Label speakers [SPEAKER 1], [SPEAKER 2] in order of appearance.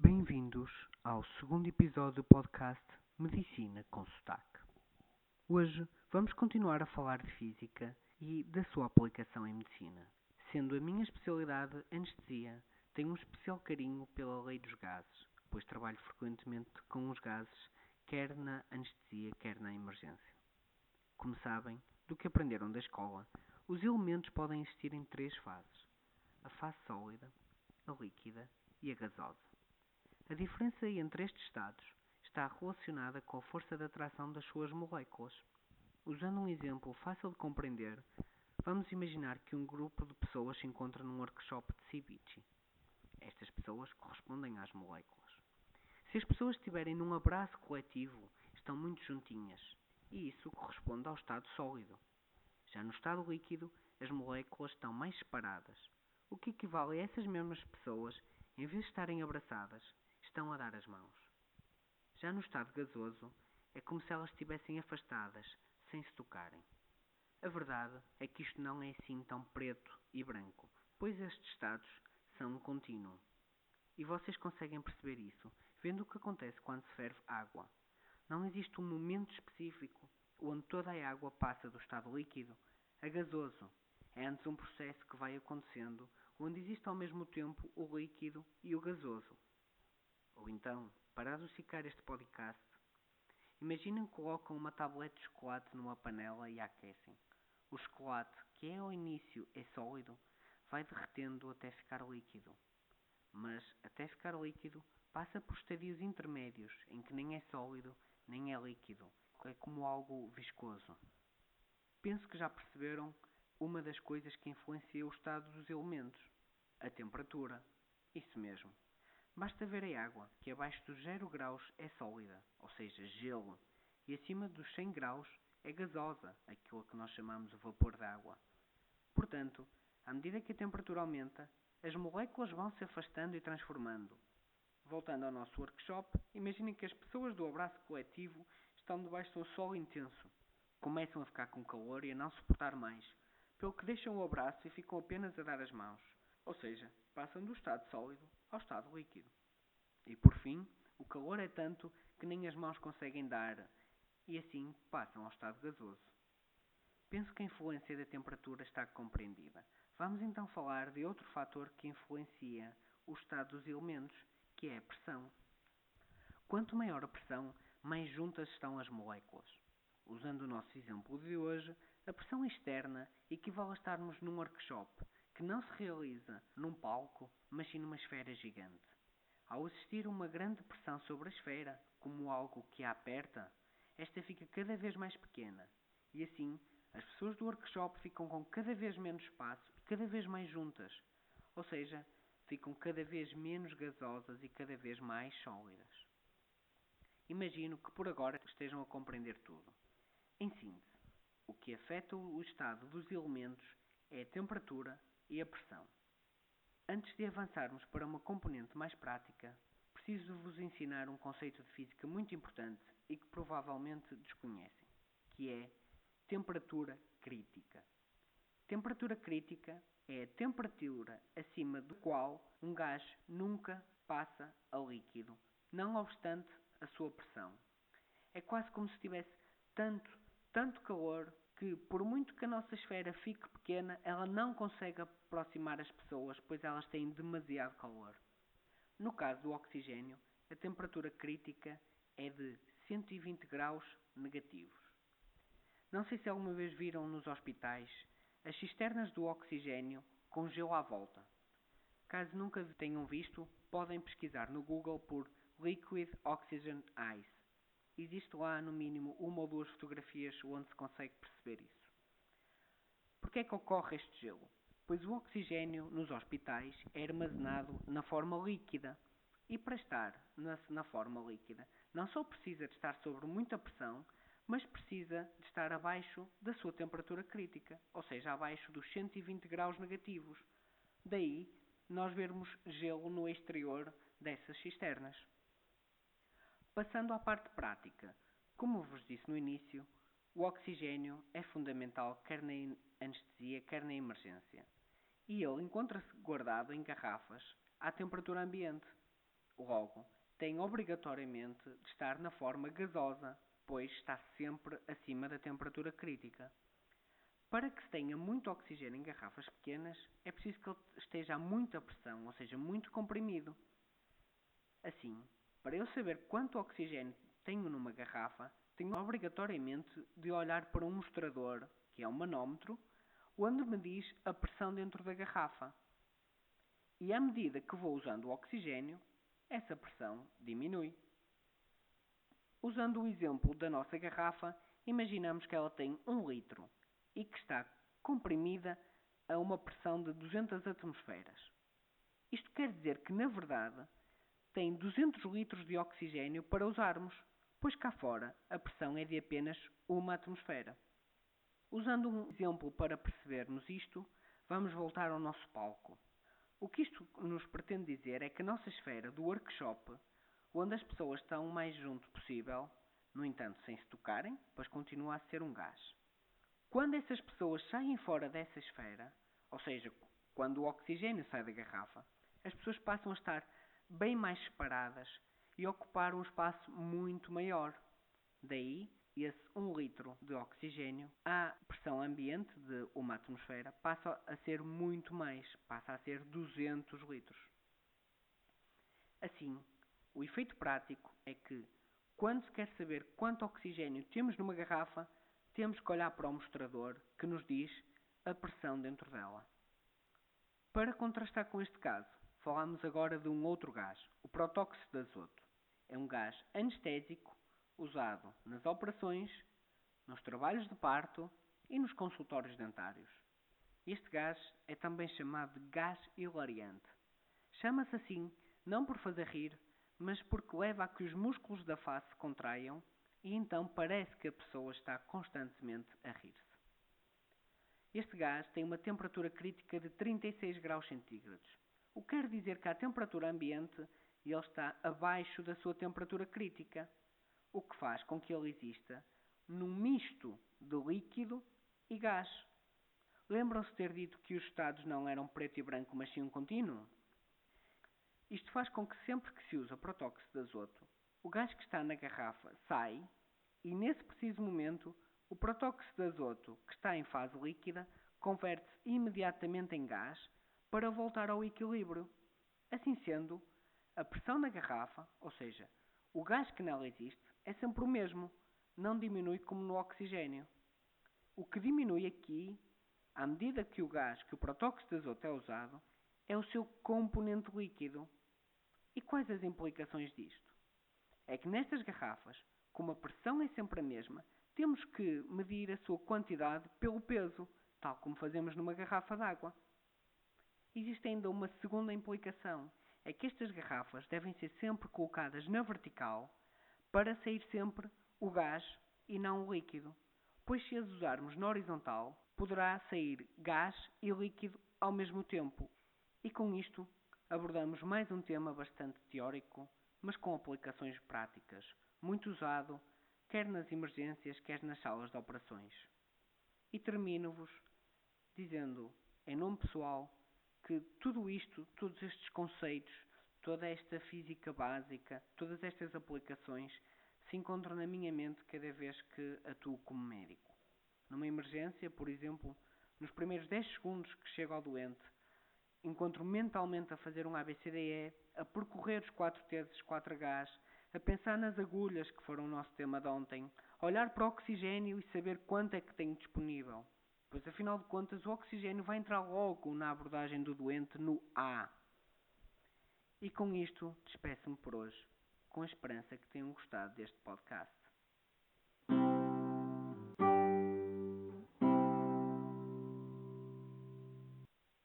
[SPEAKER 1] Bem-vindos ao segundo episódio do podcast Medicina com Sotaque. Hoje vamos continuar a falar de física e da sua aplicação em medicina. Sendo a minha especialidade anestesia, tenho um especial carinho pela lei dos gases, pois trabalho frequentemente com os gases, quer na anestesia, quer na emergência. Como sabem, do que aprenderam da escola, os elementos podem existir em três fases: a fase sólida, a líquida e a gasosa. A diferença entre estes estados está relacionada com a força de atração das suas moléculas. Usando um exemplo fácil de compreender, vamos imaginar que um grupo de pessoas se encontra num workshop de ceviche. Estas pessoas correspondem às moléculas. Se as pessoas estiverem num abraço coletivo, estão muito juntinhas, e isso corresponde ao estado sólido. Já no estado líquido, as moléculas estão mais separadas, o que equivale a essas mesmas pessoas, em vez de estarem abraçadas, estão a dar as mãos. Já no estado gasoso, é como se elas estivessem afastadas, sem se tocarem. A verdade é que isto não é assim tão preto e branco, pois estes estados são um contínuo. E vocês conseguem perceber isso vendo o que acontece quando se ferve água. Não existe um momento específico onde toda a água passa do estado líquido a gasoso. É antes um processo que vai acontecendo onde existe ao mesmo tempo o líquido e o gasoso. Ou então, para adocicar este podcast, imaginem que colocam uma tablete de chocolate numa panela e a aquecem. O chocolate, que é ao início é sólido, vai derretendo até ficar líquido. Mas, até ficar líquido, passa por estadios intermédios, em que nem é sólido, nem é líquido. É como algo viscoso. Penso que já perceberam uma das coisas que influencia o estado dos elementos. A temperatura. Isso mesmo. Basta ver a água, que abaixo dos 0 graus é sólida, ou seja, gelo, e acima dos 100 graus é gasosa, aquilo que nós chamamos de vapor d'água. Portanto, à medida que a temperatura aumenta, as moléculas vão se afastando e transformando. Voltando ao nosso workshop, imaginem que as pessoas do abraço coletivo estão debaixo de um sol intenso. Começam a ficar com calor e a não suportar mais, pelo que deixam o abraço e ficam apenas a dar as mãos, ou seja, passam do estado sólido ao estado líquido. E por fim, o calor é tanto que nem as mãos conseguem dar e assim passam ao estado gasoso. Penso que a influência da temperatura está compreendida. Vamos então falar de outro fator que influencia o estado dos elementos, que é a pressão. Quanto maior a pressão, mais juntas estão as moléculas. Usando o nosso exemplo de hoje, a pressão externa equivale a estarmos num workshop que não se realiza num palco, mas sim numa esfera gigante. Ao existir uma grande pressão sobre a esfera, como algo que a aperta, esta fica cada vez mais pequena, e assim as pessoas do workshop ficam com cada vez menos espaço e cada vez mais juntas, ou seja, ficam cada vez menos gasosas e cada vez mais sólidas. Imagino que por agora estejam a compreender tudo. Em síntese, o que afeta o estado dos elementos é a temperatura e a pressão. Antes de avançarmos para uma componente mais prática, preciso vos ensinar um conceito de física muito importante e que provavelmente desconhecem, que é temperatura crítica. Temperatura crítica é a temperatura acima do qual um gás nunca passa a líquido, não obstante a sua pressão. É quase como se tivesse tanto, tanto calor que, por muito que a nossa esfera fique pequena, ela não consegue aproximar as pessoas, pois elas têm demasiado calor. No caso do oxigênio, a temperatura crítica é de 120 graus negativos. Não sei se alguma vez viram nos hospitais as cisternas do oxigênio com gelo à volta. Caso nunca tenham visto, podem pesquisar no Google por Liquid Oxygen Ice existe lá no mínimo uma ou duas fotografias onde se consegue perceber isso. Porquê é que ocorre este gelo? Pois o oxigênio nos hospitais é armazenado na forma líquida. E para estar na, na forma líquida, não só precisa de estar sobre muita pressão, mas precisa de estar abaixo da sua temperatura crítica, ou seja, abaixo dos 120 graus negativos. Daí nós vermos gelo no exterior dessas cisternas. Passando à parte prática, como vos disse no início, o oxigênio é fundamental quer na anestesia, quer na emergência. E ele encontra-se guardado em garrafas à temperatura ambiente. Logo, tem obrigatoriamente de estar na forma gasosa, pois está sempre acima da temperatura crítica. Para que se tenha muito oxigênio em garrafas pequenas, é preciso que ele esteja a muita pressão, ou seja, muito comprimido. Assim, para eu saber quanto oxigênio tenho numa garrafa, tenho obrigatoriamente de olhar para um mostrador, que é um manómetro, onde me diz a pressão dentro da garrafa. E à medida que vou usando o oxigênio, essa pressão diminui. Usando o exemplo da nossa garrafa, imaginamos que ela tem 1 litro e que está comprimida a uma pressão de 200 atmosferas. Isto quer dizer que, na verdade, tem 200 litros de oxigênio para usarmos, pois cá fora a pressão é de apenas uma atmosfera. Usando um exemplo para percebermos isto, vamos voltar ao nosso palco. O que isto nos pretende dizer é que a nossa esfera do workshop, onde as pessoas estão o mais junto possível, no entanto sem se tocarem, pois continua a ser um gás. Quando essas pessoas saem fora dessa esfera, ou seja, quando o oxigênio sai da garrafa, as pessoas passam a estar bem mais separadas e ocupar um espaço muito maior. Daí esse 1 litro de oxigênio, a pressão ambiente de uma atmosfera passa a ser muito mais, passa a ser 200 litros. Assim, o efeito prático é que, quando se quer saber quanto oxigênio temos numa garrafa, temos que olhar para o mostrador que nos diz a pressão dentro dela. Para contrastar com este caso, falamos agora de um outro gás, o protóxido de azoto. É um gás anestésico usado nas operações, nos trabalhos de parto e nos consultórios dentários. Este gás é também chamado de gás hilariante. Chama-se assim não por fazer rir, mas porque leva a que os músculos da face se contraiam e então parece que a pessoa está constantemente a rir-se. Este gás tem uma temperatura crítica de 36 graus centígrados, o que quer dizer que à temperatura ambiente ele está abaixo da sua temperatura crítica o que faz com que ele exista num misto de líquido e gás. Lembram-se ter dito que os estados não eram preto e branco, mas sim um contínuo? Isto faz com que sempre que se usa protóxido de azoto, o gás que está na garrafa sai e nesse preciso momento o protóxido de azoto que está em fase líquida converte-se imediatamente em gás para voltar ao equilíbrio. Assim sendo, a pressão na garrafa, ou seja, o gás que nela existe, é sempre o mesmo, não diminui como no oxigênio. O que diminui aqui, à medida que o gás, que o protóxido de azoto é usado, é o seu componente líquido. E quais as implicações disto? É que nestas garrafas, como a pressão é sempre a mesma, temos que medir a sua quantidade pelo peso, tal como fazemos numa garrafa d'água. Existe ainda uma segunda implicação, é que estas garrafas devem ser sempre colocadas na vertical para sair sempre o gás e não o líquido, pois se as usarmos na horizontal, poderá sair gás e líquido ao mesmo tempo. E com isto abordamos mais um tema bastante teórico, mas com aplicações práticas, muito usado quer nas emergências, quer nas salas de operações. E termino-vos dizendo, em nome pessoal, que tudo isto, todos estes conceitos, toda esta física básica, todas estas aplicações se encontram na minha mente cada vez que atuo como médico. Numa emergência, por exemplo, nos primeiros 10 segundos que chego ao doente, encontro mentalmente a fazer um ABCDE, a percorrer os 4 T's, 4 H's, a pensar nas agulhas que foram o nosso tema de ontem, a olhar para o oxigênio e saber quanto é que tenho disponível. Pois afinal de contas o oxigênio vai entrar logo na abordagem do doente no A. E com isto, despeço-me por hoje, com a esperança que tenham gostado deste podcast.